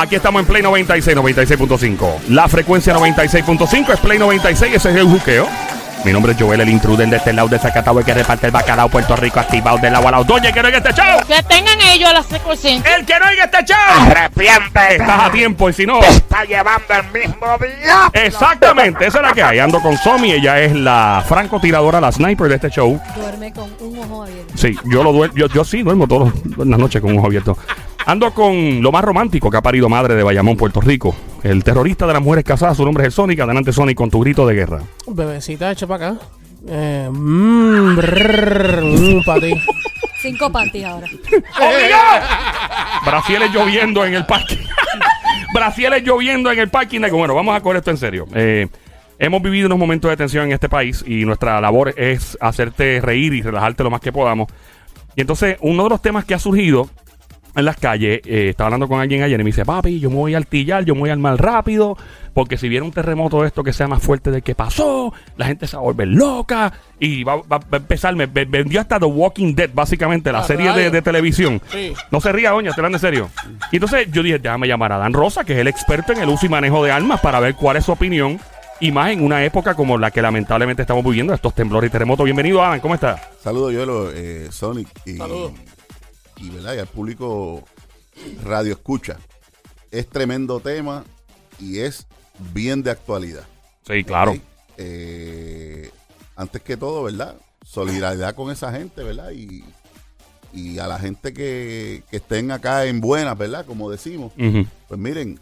Aquí estamos en Play 96, 96.5. La frecuencia 96.5 es Play 96, ese es el juqueo. Mi nombre es Joel, el intruder de este lado de Zacatau, el que reparte el bacalao Puerto Rico, activado del agua a la Doña, que no oiga este show. Que tengan ellos la secuencia. El que no oiga este show. Arrepiente. Estás a tiempo y si no... Te está llevando el mismo día. Exactamente, esa es la que hay. Ando con Somi, ella es la francotiradora, la sniper de este show. Duerme con un ojo abierto. Sí, yo lo duermo, yo, yo sí duermo todas las noches con un ojo abierto. Ando con lo más romántico que ha parido madre de Bayamón, Puerto Rico. El terrorista de las mujeres casadas, su nombre es el Sonic. Adelante, Sonic, con tu grito de guerra. Bebecita, echa para acá. Eh, mmm, brrr, mm, para ti. Cinco panties ahora. Brasieles lloviendo en el parque. Brasieles lloviendo en el parking. Bueno, vamos a coger esto en serio. Eh, hemos vivido unos momentos de tensión en este país y nuestra labor es hacerte reír y relajarte lo más que podamos. Y entonces, uno de los temas que ha surgido en las calles, eh, estaba hablando con alguien ayer y me dice, papi, yo me voy a altillar, yo me voy al mal rápido, porque si viene un terremoto de esto que sea más fuerte del que pasó, la gente se va a volver loca y va, va- va a empezar, me me- vendió hasta The Walking Dead, básicamente, la Ah, serie de, televisión. Sí. No se ría, doña, te hablan de serio. Y entonces yo dije, déjame llamar a Dan Rosa, que es el experto en el uso y manejo de armas, para ver cuál es su opinión. Y más en una época como la que lamentablemente estamos viviendo, estos temblores y terremotos. Bienvenido, Alan, ¿cómo está? Saludos, yo, eh, Sonic, y, Saludos. Y, ¿verdad? y al público radio escucha. Es tremendo tema y es bien de actualidad. Sí, claro. Eh, antes que todo, ¿verdad? Solidaridad con esa gente, ¿verdad? Y, y a la gente que, que estén acá en buenas, ¿verdad? Como decimos. Pues miren,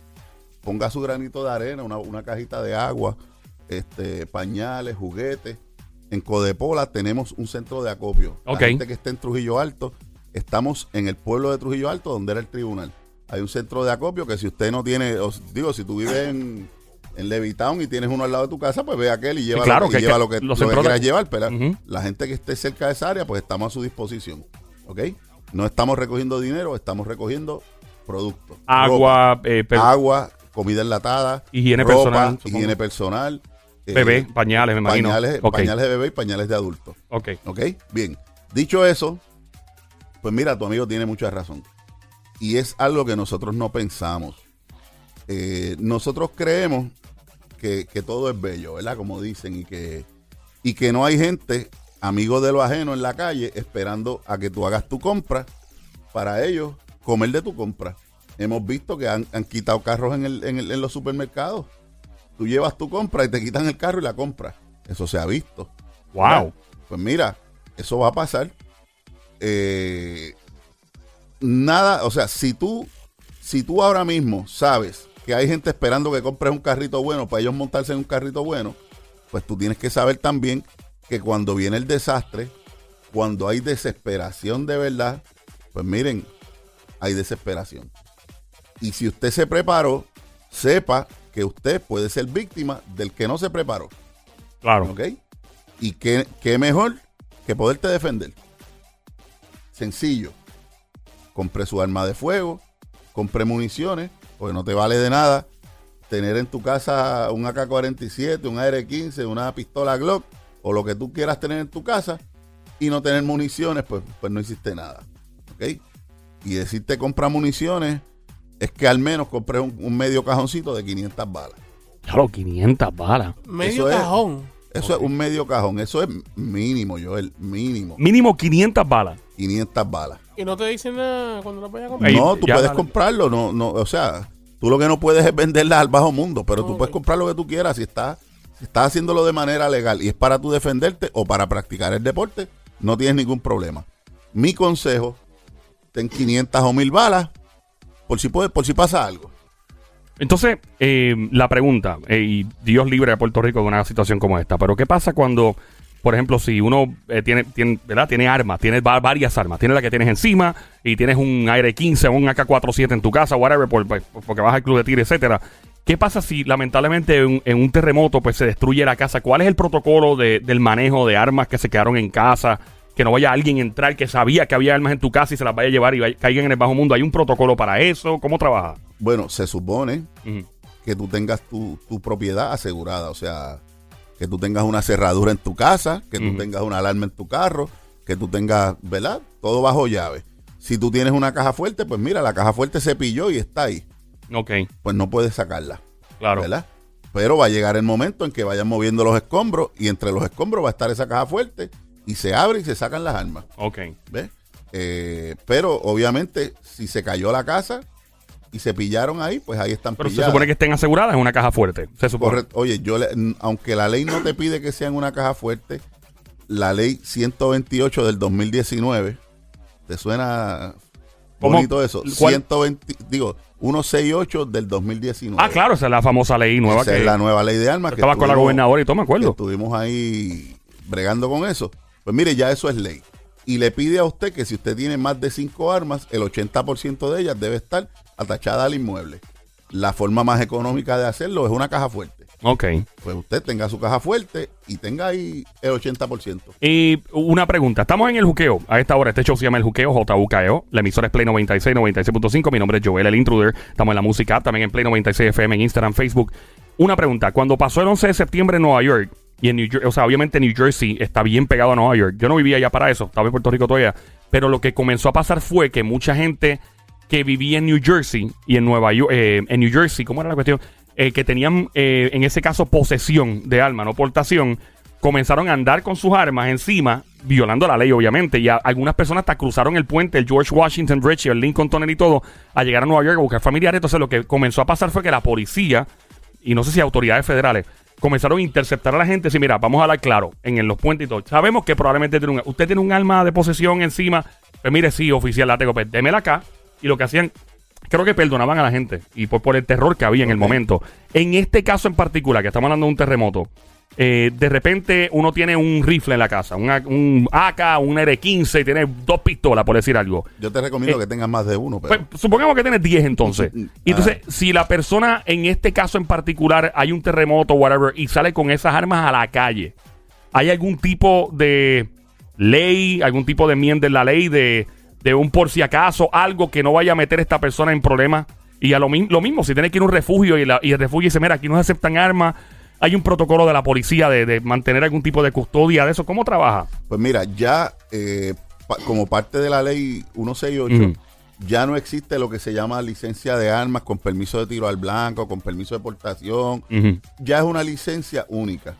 ponga su granito de arena, una, una cajita de agua, este, pañales, juguetes. En Codepola tenemos un centro de acopio. La gente que está en Trujillo Alto, estamos en el pueblo de Trujillo Alto, donde era el tribunal. Hay un centro de acopio que si usted no tiene, digo, si tú vives en, en Levitown y tienes uno al lado de tu casa, pues ve aquel y lleva, claro, lo, que- y lleva que lo que, lo que quieras llevar. Pero la gente que esté cerca de esa área, pues estamos a su disposición. ¿Ok? No estamos recogiendo dinero, estamos recogiendo productos. ropa Agua, eh, pe- agua, comida enlatada, Higiene ropa, personal, supongo. higiene personal, eh, bebé, pañales, me imagino. pañales, Ok. pañales de bebé y pañales de adulto. Ok. ¿Ok? Bien. Dicho eso, pues mira, tu amigo tiene mucha razón. Y es algo que nosotros no pensamos. Eh, nosotros creemos que, que todo es bello, ¿verdad? Como dicen, y que, y que no hay gente, amigo de lo ajeno en la calle, esperando a que tú hagas tu compra para ellos comer de tu compra. Hemos visto que han, han quitado carros en, el- en el- en los supermercados. Tú llevas tu compra y te quitan el carro y la compra. Eso se ha visto. Wow. Pues mira, eso va a pasar. Eh, nada, o sea, si tú, si tú ahora mismo sabes que hay gente esperando que compres un carrito bueno para ellos montarse en un carrito bueno, pues tú tienes que saber también que cuando viene el desastre, cuando hay desesperación de verdad, pues miren, hay desesperación. Y si usted se preparó, sepa que usted puede ser víctima del que no se preparó. Claro. ¿Ok? Y qué, qué mejor que poderte defender. Sencillo. Compre su arma de fuego, compre municiones, porque no te vale de nada tener en tu casa un AK-47, un AR-15, una pistola Glock o lo que tú quieras tener en tu casa y no tener municiones, pues, pues no hiciste nada. ¿Ok? Y decirte compra municiones es que al menos compres un, un medio cajoncito de 500 balas. Claro, 500 balas. Medio Eso es. Eso es un medio cajón. Eso es mínimo, Joel. Mínimo. Mínimo 500 balas. 500 balas. Y no te dicen nada cuando lo vayas a comprar. No, tú ya puedes dale. comprarlo. No, no, o sea, tú lo que no puedes es venderlas al bajo mundo, pero tú puedes comprar lo que tú quieras si estás, si estás haciéndolo de manera legal y es para tú defenderte o para practicar el deporte, no tienes ningún problema. Mi consejo, ten 500 o 1000 balas por si, puede, por si pasa algo. Entonces, eh, la pregunta, eh, y Dios libre a Puerto Rico de una situación como esta, pero ¿qué pasa cuando, por ejemplo, si uno eh, tiene, tiene, ¿verdad? tiene armas, tiene va- varias armas, tiene la que tienes encima y tienes un aire 15 o un AK-47 en tu casa, whatever, por- por- porque vas al club de tiro, etcétera? ¿Qué pasa si lamentablemente en, en un terremoto pues se destruye la casa? ¿Cuál es el protocolo de- del manejo de armas que se quedaron en casa? Que no vaya alguien a entrar que sabía que había armas en tu casa y se las vaya a llevar y vaya- caigan en el bajo mundo. ¿Hay un protocolo para eso? ¿Cómo trabaja? Bueno, se supone que tú tengas tu, tu propiedad asegurada, o sea, que tú tengas una cerradura en tu casa, que tú tengas una alarma en tu carro, que tú tengas, ¿verdad? Todo bajo llave. Si tú tienes una caja fuerte, pues mira, la caja fuerte se pilló y está ahí. Ok, pues no puedes sacarla. claro. ¿verdad? Pero va a llegar el momento en que vayan moviendo los escombros y entre los escombros va a estar esa caja fuerte y se abre y se sacan las armas. Ok. ¿Ves? Eh, pero obviamente, si se cayó la casa y se pillaron ahí, pues ahí están Pero se supone que estén aseguradas en una caja fuerte. Se supone. Correcto. Oye, yo le- aunque la ley no te pide que sea en una caja fuerte, la ley 128 del 2019, ¿te suena ¿Cómo? bonito eso? ¿Cuál? 120, digo, 168 del 2019. Ah, claro, esa es la famosa ley nueva Esa que es la nueva ley de armas. que estaba con la gobernadora y todo, me que acuerdo. estuvimos ahí bregando con eso. Pues mire, ya eso es ley. Y le pide a usted que si usted tiene más de cinco armas, el 80% de ellas debe estar atachada al inmueble. La forma más económica de hacerlo es una caja fuerte. Ok. Pues usted tenga su caja fuerte y tenga ahí el 80%. Y una pregunta, estamos en el juqueo. A esta hora, este show se llama El Juqueo, JUKEO. La emisora es Play 96, 96.5. Mi nombre es Joel, el intruder. Estamos en la música, también en Play 96 FM, en Instagram, Facebook. Una pregunta, cuando pasó el 11 de septiembre en Nueva York, y en New Jersey, o sea, obviamente New Jersey está bien pegado a Nueva York. Yo no vivía allá para eso, estaba en Puerto Rico todavía. Pero lo que comenzó a pasar fue que mucha gente que vivía en New Jersey y en Nueva York, eh, en New Jersey, ¿cómo era la cuestión? Eh, que tenían, eh, en ese caso, posesión de arma, no portación, comenzaron a andar con sus armas encima, violando la ley, obviamente. Y algunas personas hasta cruzaron el puente, el George Washington Bridge el Lincoln Tunnel y todo, a llegar a Nueva York a buscar familiares. Entonces, lo que comenzó a pasar fue que la policía, y no sé si autoridades federales, comenzaron a interceptar a la gente. Sí, mira, vamos a hablar claro, en, en los puentes y todo. Sabemos que probablemente tiene un, usted tiene un arma de posesión encima. Pues mire, sí, oficial, la tengo, pues démela acá. Y lo que hacían, creo que perdonaban a la gente. Y por, por el terror que había en el momento. En este caso en particular, que estamos hablando de un terremoto, eh, de repente uno tiene un rifle en la casa, una- un AK, un R15, y tiene dos pistolas, por decir algo. Yo te recomiendo Eh, que tengas más de uno, pero Pues, supongamos que tienes 10 entonces. Y entonces, si la persona, en este caso en particular, hay un terremoto, whatever, y sale con esas armas a la calle, ¿hay algún tipo de ley, algún tipo de enmienda en la ley de, de un por si acaso, algo que no vaya a meter a esta persona en problemas? Y a lo, lo mismo, si tiene que ir a un refugio y, la- y el refugio dice, mira, aquí no se aceptan armas, hay un protocolo de la policía de, de mantener algún tipo de custodia de eso. ¿Cómo trabaja? Pues mira, ya eh, pa- como parte de la ley 168, Ujú. ya no existe lo que se llama licencia de armas con permiso de tiro al blanco, con permiso de portación. Ya es una licencia única.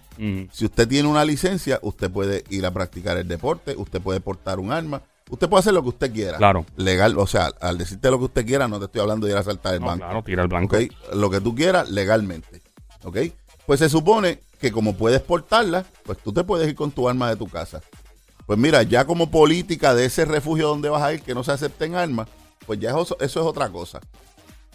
Si usted tiene una licencia, usted puede ir a practicar el deporte, usted puede portar un arma, usted puede hacer lo que usted quiera. Claro. Legal, o sea, al decirte lo que usted quiera, no te estoy hablando de ir a saltar el No, banco. claro, tira el blanco. ¿ok? Lo que tú quieras legalmente. ¿Ok? Pues se supone que como puedes portarla, pues tú te puedes ir con tu arma de tu casa. Pues mira, ya como política de ese refugio donde vas a ir que no se acepten armas, pues ya eso, eso es otra cosa.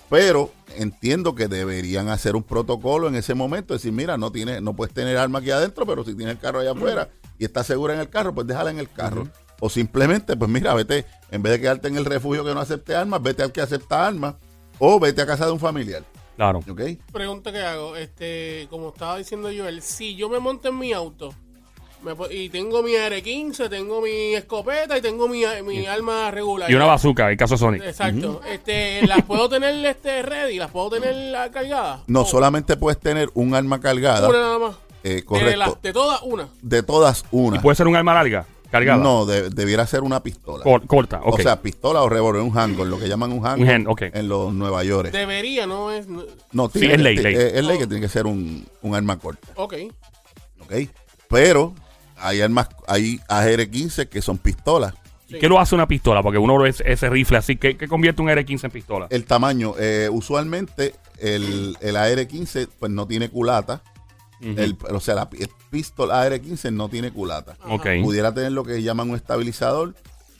Pero entiendo que deberían hacer un protocolo en ese momento, decir, mira, no tiene, no puedes tener arma aquí adentro, pero si tienes el carro allá afuera y estás segura en el carro, pues déjala en el carro. O simplemente, pues mira, vete, en vez de quedarte en el refugio que no acepte armas, vete al que acepta armas, o vete a casa de un familiar. Claro. ¿Ok? Pregunta que hago, este, como estaba diciendo Joel, si yo me monto en mi auto me po- y tengo mi R15, tengo mi escopeta y tengo mi, mi arma regular. Y una bazooka, el caso de Sonic. Exacto. Este, las puedo tener este ready, las puedo tener ah, cargadas. No, O solamente puedes tener un arma cargada. una nada más. eh, De, correcto. las- de todas una. De todas, una. ¿Puede ser un arma larga? Cargada. No, de- debiera ser una pistola. Cor- corta, ok. O sea, pistola o revólver, un handgun, lo que llaman un handgun Un hand, ok. en los Nueva York. Debería, no es. no- Sí, es ley, ley. Es, es ley que tiene que ser un, un arma corta. Ok. ¿Ok? Pero hay armas, hay AR-15 que son pistolas. ¿Y ¿Qué lo hace una pistola? Porque uno ve ese, rifle así. ¿Qué, qué convierte un R15 en pistola? El tamaño, eh, usualmente el, el AR-15 pues no tiene culata. El, o sea, la pi- el pistol AR-15 no tiene culata. ok. pudiera tener lo que llaman un estabilizador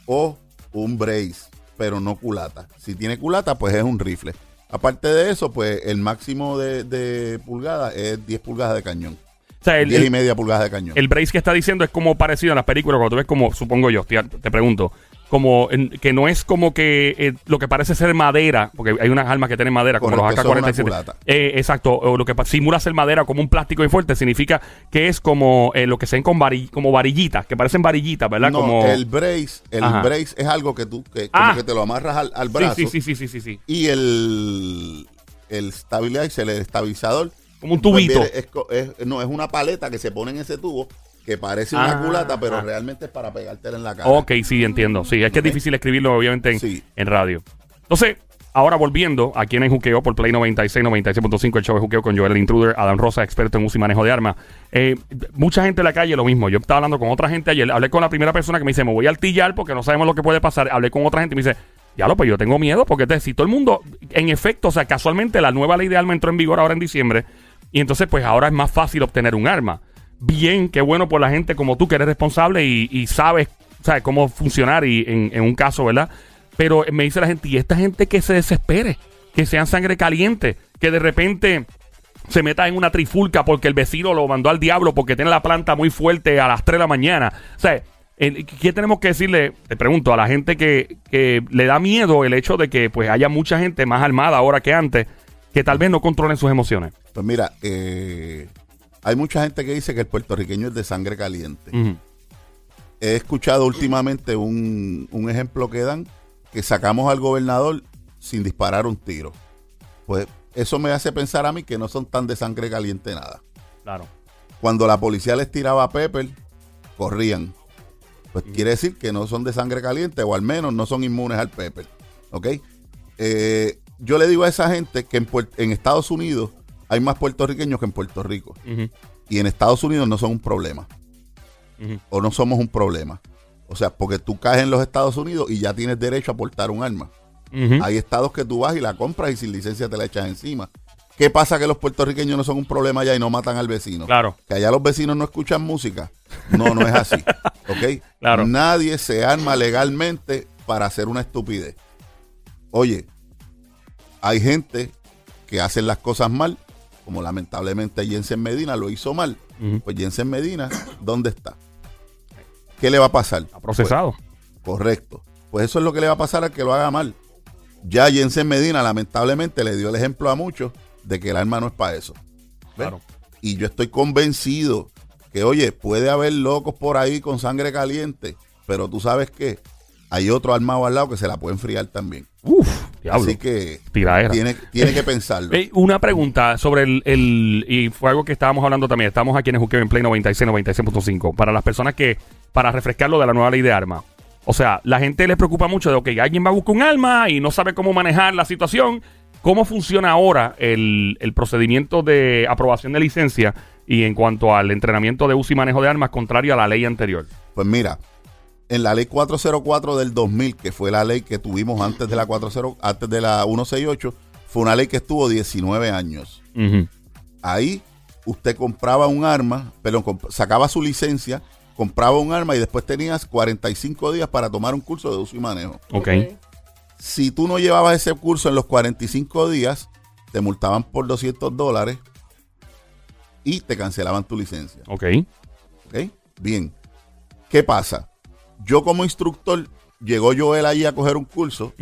o un brace, pero no culata. Si tiene culata, pues es un rifle. Aparte de eso, pues el máximo de, de pulgadas es 10 pulgadas de cañón. O sea, el, 10 y media pulgadas de cañón. el brace que está diciendo es como parecido a las películas. Cuando tú ves como, supongo yo, te, te pregunto, como en- que no es como que eh, lo que parece ser madera, porque hay unas armas que tienen madera, como Correcto, los eso es AK-47. una culata. Eh, exacto, o lo que simula ser madera como un plástico y fuerte, significa que es como eh, lo que se ven con vari- como varillitas, que parecen varillitas, ¿verdad? no, como... el brace, el Ajá. brace es algo que tú, que, como Ah. que te lo amarras al, al brazo. sí, sí, sí, sí, sí, sí. Y el, el el estabilizador. Como un pues, tubito. viene- es co- es- no, es una paleta que se pone en ese tubo que parece una Ah. culata, pero realmente es para pegártela en la cara. Ok, sí, entiendo. Sí, es que es difícil escribirlo, obviamente, en, Sí. en radio. Entonces, ahora volviendo, aquí en el Juqueo por Play 96, 96.5, el show de Juqueo con Joel el Intruder, Adam Rosa, experto en uso y manejo de armas. Eh, mucha gente en la calle lo mismo. Yo estaba hablando con otra gente ayer, hablé con la primera persona que me dice, me voy a altillar porque no sabemos lo que puede pasar. Hablé con otra gente y me dice, ya lo, pues yo tengo miedo porque te, si todo el mundo, en efecto, o sea, casualmente la nueva ley de arma entró en vigor ahora en diciembre y entonces pues ahora es más fácil obtener un arma. Bien, qué bueno por la gente como tú que eres responsable y, sabes, sabes cómo funcionar y en, un caso, ¿verdad? Pero me dice la gente, y esta gente que se desespere, que sean sangre caliente, que de repente se meta en una trifulca porque el vecino lo mandó al diablo porque tiene la planta muy fuerte a las 3 de la mañana. O sea, ¿qué tenemos que decirle? Te pregunto a la gente que, que le da miedo el hecho de que pues haya mucha gente más armada ahora que antes, que tal vez no controlen sus emociones. Pues mira, eh, hay mucha gente que dice que el puertorriqueño es de sangre caliente. He escuchado últimamente un, un ejemplo que dan, que sacamos al gobernador sin disparar un tiro. Pues eso me hace pensar a mí que no son tan de sangre caliente nada. Claro. Cuando la policía les tiraba pepper, corrían. Pues quiere decir que no son de sangre caliente o al menos no son inmunes al pepper. ¿Ok? Eh, yo le digo a esa gente que en Estados Unidos hay más puertorriqueños que en Puerto Rico. Y en Estados Unidos no son un problema. O no somos un problema. O sea, porque tú caes en los Estados Unidos y ya tienes derecho a portar un arma. Hay estados que tú vas y la compras y sin licencia te la echas encima. ¿Qué pasa que los puertorriqueños no son un problema allá y no matan al vecino? Claro. Que allá los vecinos no escuchan música. No, no es así. ¿Ok? Claro. Nadie se arma legalmente para hacer una estupidez. Oye, hay gente que hacen las cosas mal, como lamentablemente Jensen Medina lo hizo mal. Pues Jensen Medina, ¿dónde está? ¿Qué le va a pasar? Está procesado. Correcto. Pues eso es lo que le va a pasar al que lo haga mal. Ya Jensen Medina, lamentablemente, le dio el ejemplo a muchos de que el arma no es para eso. Claro. Y yo estoy convencido que, oye, puede haber locos por ahí con sangre caliente, pero tú sabes que hay otro armado al lado que se la puede enfriar también. Uf, diablo. Así que tiene, tiene que pensarlo. Una pregunta sobre el, el- Y fue algo que estábamos hablando también. Estamos aquí en el en Play 96, 96.5. Para las personas que. Para refrescar lo de la nueva ley de armas. O sea, la gente les preocupa mucho de, ok, alguien va a buscar un arma y no sabe cómo manejar la situación. ¿Cómo funciona ahora el, el procedimiento de aprobación de licencia y en cuanto al entrenamiento de uso y manejo de armas contrario a la ley anterior? Pues mira, en la ley 404 del 2000, que fue la ley que tuvimos antes de la 40, antes de la 168, fue una ley que estuvo 19 años. Ahí usted compraba un arma, pero sacaba su licencia, compraba un arma y después tenías 45 días para tomar un curso de uso y manejo. ok. Si tú no llevabas ese curso en los 45 días, te multaban por 200 dólares y te cancelaban tu licencia. Ok. ¿Ok? Bien. ¿Qué pasa? Yo como instructor, llegó Joel allí a coger un curso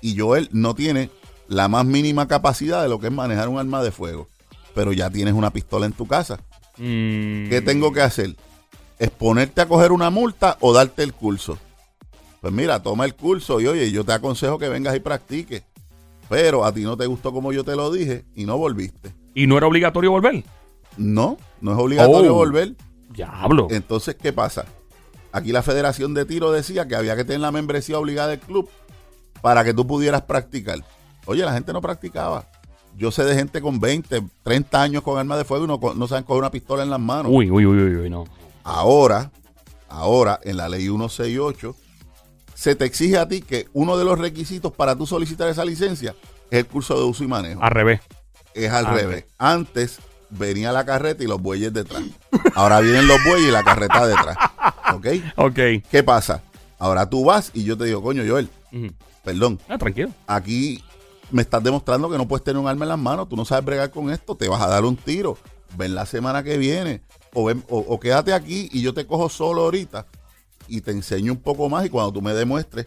y Joel no tiene la más mínima capacidad de lo que es manejar un arma de fuego. Pero ya tienes una pistola en tu casa. Mm. ¿Qué tengo que hacer? ¿Es ponerte a coger una multa o darte el curso? Pues mira, toma el curso y oye, yo te aconsejo que vengas y practiques. Pero a ti no te gustó como yo te lo dije y no volviste. ¿Y no era obligatorio volver? No, no es obligatorio Oh. volver. Diablo. Entonces, ¿qué pasa? Aquí la Federación de Tiro decía que había que tener la membresía obligada del club para que tú pudieras practicar. Oye, la gente no practicaba. Yo sé de gente con 20, 30 años con armas de fuego y no, saben coger una pistola en las manos. Uy, uy, uy, uy, uy, no. Ahora, ahora, en la ley 168, se te exige a ti que uno de los requisitos para tú solicitar esa licencia es el curso de uso y manejo. Al revés. Es al Ah, revés. Antes venía la carreta y los bueyes detrás. Ahora vienen los bueyes y la carreta detrás. ¿Ok? Ok. ¿Qué pasa? Ahora tú vas y yo te digo, coño, Joel, Ujú. perdón, Ah, tranquilo. aquí me estás demostrando que no puedes tener un arma en las manos, tú no sabes bregar con esto, te vas a dar un tiro. Ven la semana que viene o, ven- o- o quédate aquí y yo te cojo solo ahorita y te enseño un poco más y cuando tú me demuestres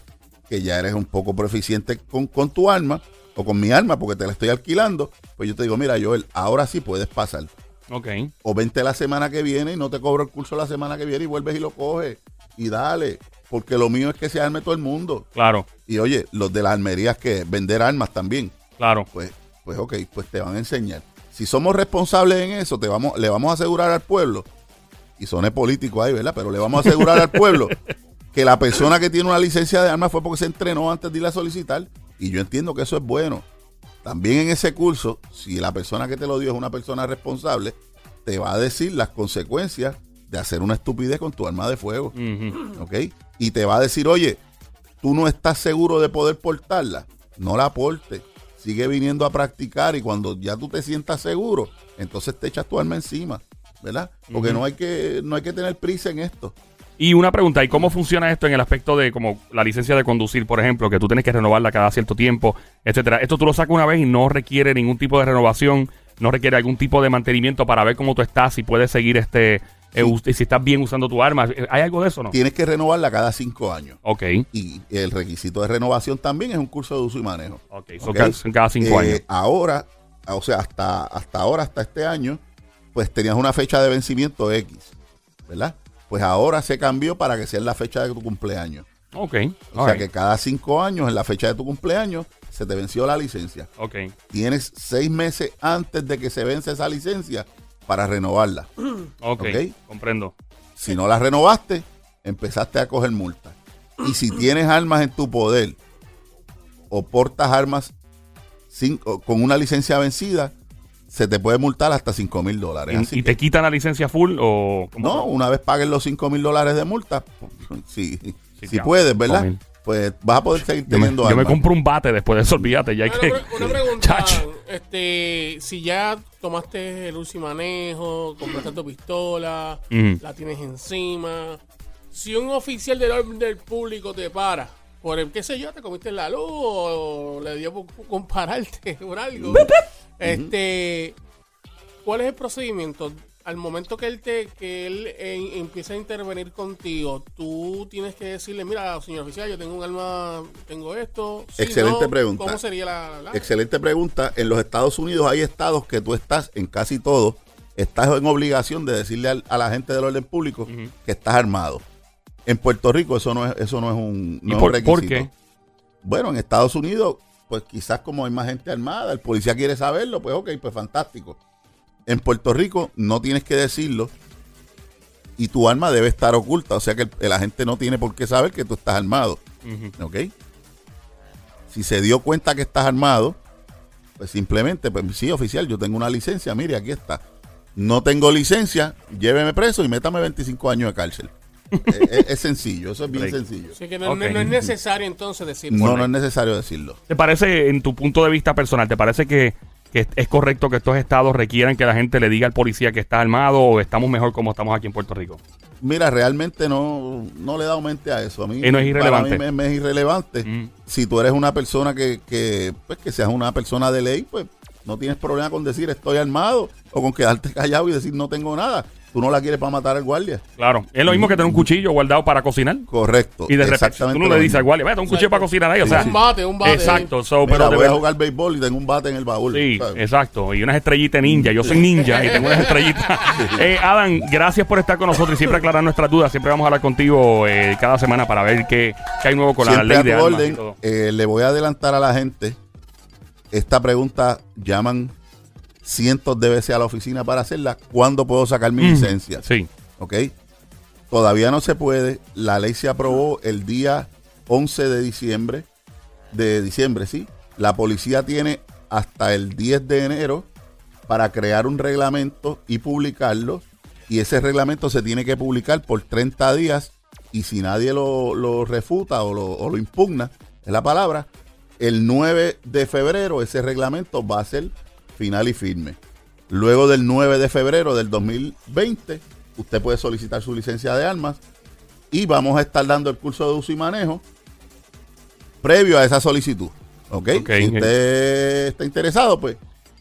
que ya eres un poco proficiente con, con tu arma o con mi arma porque te la estoy alquilando, pues yo te digo, mira Joel, ahora sí puedes pasar. Ok. O vente la semana que viene y no te cobro el curso la semana que viene y vuelves y lo coges y dale, porque lo mío es que se arme todo el mundo. Claro, Y oye, los de las armerías que vender armas también claro. pues, pues ok, pues te van a enseñar. Si somos responsables en eso, te vamos, le vamos a asegurar al pueblo, y soné político ahí, ¿verdad? Pero le vamos a asegurar al pueblo que la persona que tiene una licencia de armas fue porque se entrenó antes de ir a solicitar Y yo entiendo que eso es bueno. También en ese curso, si la persona que te lo dio es una persona responsable, te va a decir las consecuencias de hacer una estupidez con tu arma de fuego. ¿Ok? Y te va a decir, oye, tú no estás seguro de poder portarla. No la portes. Sigue viniendo a practicar y cuando ya tú te sientas seguro, entonces te echas tu arma encima. ¿Verdad? Porque no, hay que, no hay que tener prisa en esto. Y una pregunta, ¿y cómo funciona esto en el aspecto de como la licencia de conducir, por ejemplo, que tú tienes que renovarla cada cierto tiempo, etcétera? Esto tú lo sacas una vez y no requiere ningún tipo de renovación, no requiere algún tipo de mantenimiento para ver cómo tú estás, si puedes seguir este, eh, si estás bien usando tu arma. ¿Hay algo de eso o no? Tienes que renovarla cada cinco años. Ok, Y el requisito de renovación también es un curso de uso y manejo. ok, son, ¿ok? ca- son cada cinco Eh, años. Ahora, o sea, hasta, hasta ahora, hasta este año, pues tenías una fecha de vencimiento X, ¿verdad? Pues ahora se cambió para que sea en la fecha de tu cumpleaños. Ok, O all sea right, que cada cinco años, en la fecha de tu cumpleaños, se te venció la licencia. ok. Tienes seis meses antes de que se vence esa licencia para renovarla. Ok, Ok. comprendo. Si no la renovaste, empezaste a coger multa. Y si tienes armas en tu poder o portas armas sin- o con una licencia vencida, se te puede multar hasta 5 mil dólares. Así ¿Y, y que- te quitan la licencia full o...? no, una vez pagues los 5 mil dólares de multa, si, Sí, si claro, puedes, ¿verdad? 5,000. Pues vas a poder seguir Yo me, teniendo yo me armas. compro un bate después de eso, olvídate, ya hay Una, que... una pregunta, Chacho. este, si ya tomaste el y manejo, compraste tu pistola, la tienes encima, si un oficial del orden del público te para, por el, qué sé yo, te comiste la luz o le dio por, por compararte por algo, este, ¿cuál es el procedimiento? Al momento que él te que él eh, empieza a intervenir contigo, tú tienes que decirle, mira, señor oficial, yo tengo un arma, tengo esto. Excelente no, pregunta. ¿Cómo sería la, la- Excelente pregunta. En los Estados Unidos hay estados que tú estás, en casi todos, estás en obligación de decirle al- a la gente del orden público que estás armado. En Puerto Rico eso no es, eso no es un, ¿Y no es por- requisito. qué? Bueno, en Estados Unidos, pues quizás como hay más gente armada, el policía quiere saberlo, pues ok, pues fantástico. En Puerto Rico no tienes que decirlo y tu arma debe estar oculta, o sea que el agente no tiene por qué saber que tú estás armado. Ujú. ¿Ok? Si se dio cuenta que estás armado, pues simplemente, pues sí, oficial, yo tengo una licencia, mire, aquí está. No tengo licencia, lléveme preso y métame 25 años de cárcel. Es, es- es sencillo, eso es bien Break. sencillo. Así que no, no- no es necesario entonces decir. No, no es necesario decirlo. ¿Te parece, en tu punto de vista personal, te parece que, que es correcto que estos estados requieran que la gente le diga al policía que está armado o estamos mejor como estamos aquí en Puerto Rico? Mira, realmente no, no le he dado mente a eso. A mí, Y no es irrelevante. Para mí me, me es irrelevante. Mm. Si tú eres una persona que, que, pues, que seas una persona de ley, pues no tienes problema con decir estoy armado o con quedarte callado y decir no tengo nada. Tú no la quieres para matar al guardia. Claro, es lo mismo que tener un cuchillo guardado para cocinar. Correcto. Y de repente tú no le dices al guardia, vete un cuchillo para cocinar ahí, o sea, Un bate, un bate. Exacto, so, Mira, pero voy a jugar béisbol y tengo un bate en el baúl. Sí, ¿sabes? exacto. Y unas estrellitas ninja. Yo soy ninja y tengo unas estrellitas. Eh, Adam, gracias por estar con nosotros y siempre aclarar nuestras dudas. Siempre vamos a hablar contigo eh, cada semana para ver qué, qué hay nuevo con la ley de armas y todo. eh, le voy a adelantar a la gente. Esta pregunta llaman cientos de veces a la oficina para hacerla. ¿Cuándo puedo sacar mi licencia? Sí. ¿Ok? Todavía no se puede. La ley se aprobó el día 11 de diciembre. De diciembre, sí. La policía tiene hasta el 10 de enero para crear un reglamento y publicarlo. Y ese reglamento se tiene que publicar por 30 días. Y si nadie lo, lo refuta o lo, o lo impugna, es la palabra, el 9 de febrero ese reglamento va a ser final y firme. Luego del 9 de febrero del 2020, usted puede solicitar su licencia de armas y vamos a estar dando el curso de uso y manejo previo a esa solicitud. ¿Ok? Ok. Si usted está interesado, pues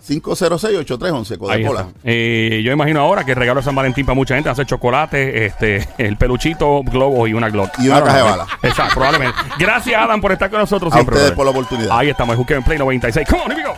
506-8311, Ahí Coca-Cola. está. Eh, yo imagino ahora que el regalo de San Valentín para mucha gente hacer chocolate, este, el peluchito, globos y una Glock. Y una Claro, caja de no, bala. Exacto, probablemente. Gracias, Adam, por estar con nosotros A siempre. ustedes brother. por la oportunidad. Ahí estamos, el en Play 96. Come on, here we go.